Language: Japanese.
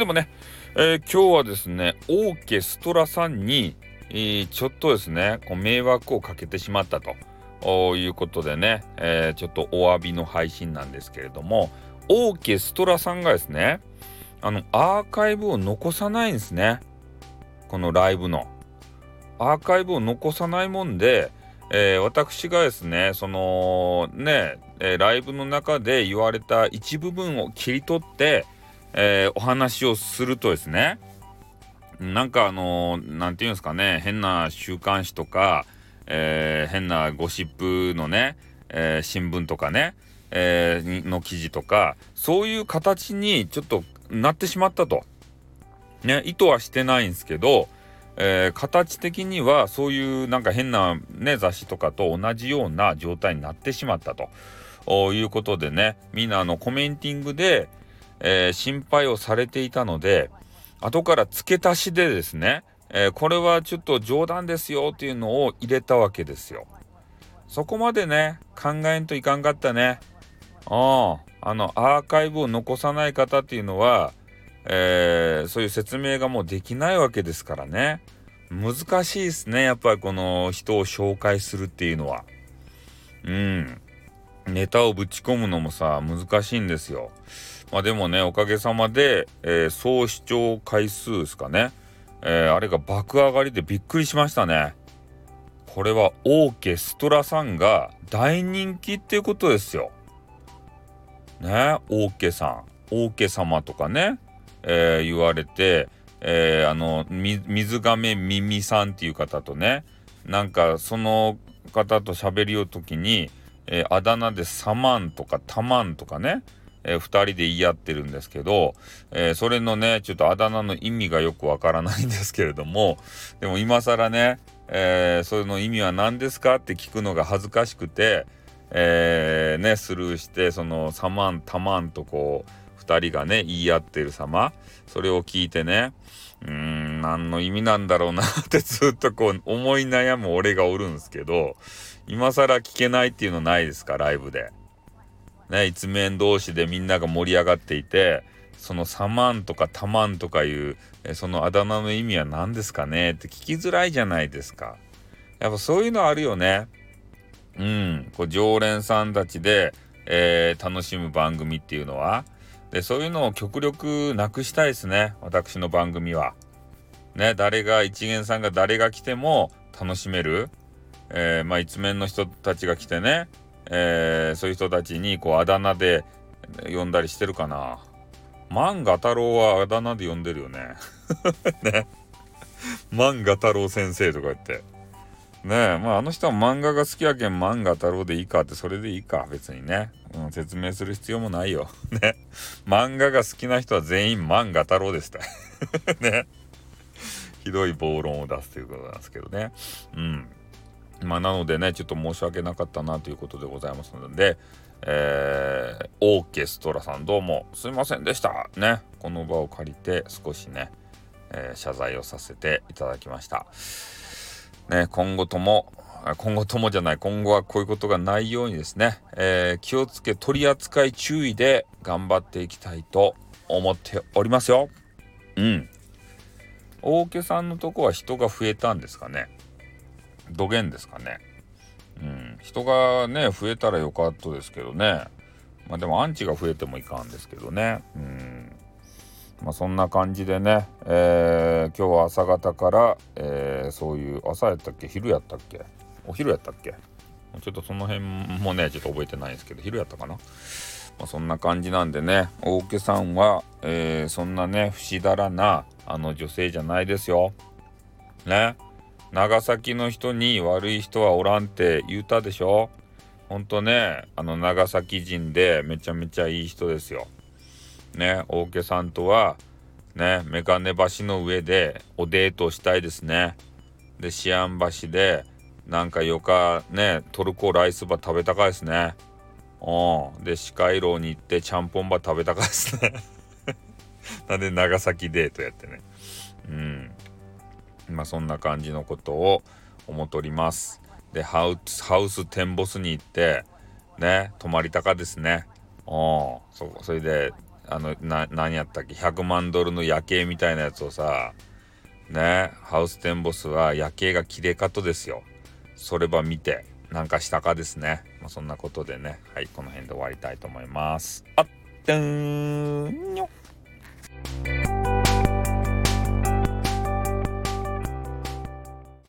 でもね、えー、今日はですね、オーケストラさんに、えー、ちょっとですね、こう迷惑をかけてしまったということでね、えー、ちょっとお詫びの配信なんですけれども、オーケストラさんがですね、あの、アーカイブを残さないんですね。このライブの。アーカイブを残さないもんで、えー、私がですね、そのね、えー、ライブの中で言われた一部分を切り取って、えー、お話をするとですね、なんかあの何て言うんですかね、変な週刊誌とか、え変なゴシップのね、え新聞とかね、えの記事とか、そういう形にちょっとなってしまったと。ね、意図はしてないんですけど、えー、形的にはそういうなんか変な、ね、雑誌とかと同じような状態になってしまったということでねみんなあのコメンティングで、えー、心配をされていたので後から付け足しでですね、えー、これはちょっと冗談ですよっていうのを入れたわけですよ。そこまでね考えんといかんかったね。ああのアーカイブを残さない方っていうのはえー、そういう説明がもうできないわけですからね難しいですねやっぱりこの人を紹介するっていうのはうんネタをぶち込むのもさ難しいんですよ。まあでもねおかげさまで、えー、総視聴回数ですかね、えー、あれが爆上がりでびっくりしましたね。これはオーケストラさんが大人気っていうことですよ。ねオーケさん。オーケ様とかねえー、言われて、えー、あの水亀耳さんっていう方とねなんかその方と喋りよう時に、えー、あだ名でサマンとかタマンとかね、えー、2人で言い合ってるんですけど、えー、それのねちょっとあだ名の意味がよくわからないんですけれどもでも今更ね、えー、それの意味は何ですか？って聞くのが恥ずかしくて、えー、ねスルーしてそのサマンタマンとこう2人がね言い合ってる様それを聞いてねうん何の意味なんだろうなってずっとこう思い悩む俺がおるんですけど今更聞けないっていうのないですかライブで。ね一面同士でみんなが盛り上がっていてそのサマンとかタマンとかいうそのあだ名の意味は何ですかねって聞きづらいじゃないですか。やっぱそういうのあるよね。うん、こう常連さんたちで、えー、楽しむ番組っていうのはでそういうのを極力なくしたいですね私の番組は。ね誰が一元さんが誰が来ても楽しめる、えー、まあ一面の人たちが来てね、えー、そういう人たちにこうあだ名で呼んだりしてるかな。万賀太郎はあだ名で呼んでるよね。ね。万賀太郎先生とか言って。ねえ、まああの人は漫画が好きやけん漫画太郎でいいかってそれでいいか別にね、うん、説明する必要もないよ。ね。漫画が好きな人は全員漫画太郎でした。ね。ひどい暴論を出すということなんですけどね。うん。まあなのでね、ちょっと申し訳なかったなということでございますので、えー、オーケストラさんどうもすいませんでした。ね。この場を借りて少しね、えー、謝罪をさせていただきました。ね、今後とも、今後ともじゃない、今後はこういうことがないようにですね、えー、気をつけ取り扱い注意で頑張っていきたいと思っておりますよ。うん。大家さんのとこは人が増えたんですかね。土源ですかね。うん。人がね、増えたらよかったですけどね。まあでもアンチが増えてもいかんですけどね。うん。まあ、そんな感じでね、えー、今日は朝方から、えー、そういう朝やったっけ？昼やったっけ？お昼やったっけ？ちょっとその辺もねちょっと覚えてないんですけど昼やったかな、まあ、そんな感じなんでね大家さんは、えー、そんなね不死だらなあの女性じゃないですよ。ね。長崎の人に悪い人はおらんって言うたでしょ。ほんとねあの長崎人でめちゃめちゃいい人ですよ。ね。大家さんとはねメガネ橋の上でおデートしたいですね。でシアン橋でなんかよかねトルコライスバ食べたかいですね。うん。でスカイローに行ってちゃんぽんば食べたかですね。なんで長崎デートやってね。うん。まあそんな感じのことを思っております。でハウハウステンボスに行ってね泊まりたかですね。うん。そそれであの、な、何やったっけ ?100 万ドルの夜景みたいなやつをさ、ね、ハウステンボスは夜景が綺麗かとですよ。それば見て、なんかしたかですね。まあ、そんなことでね、はい、この辺で終わりたいと思います。あっ、うん、にょっ。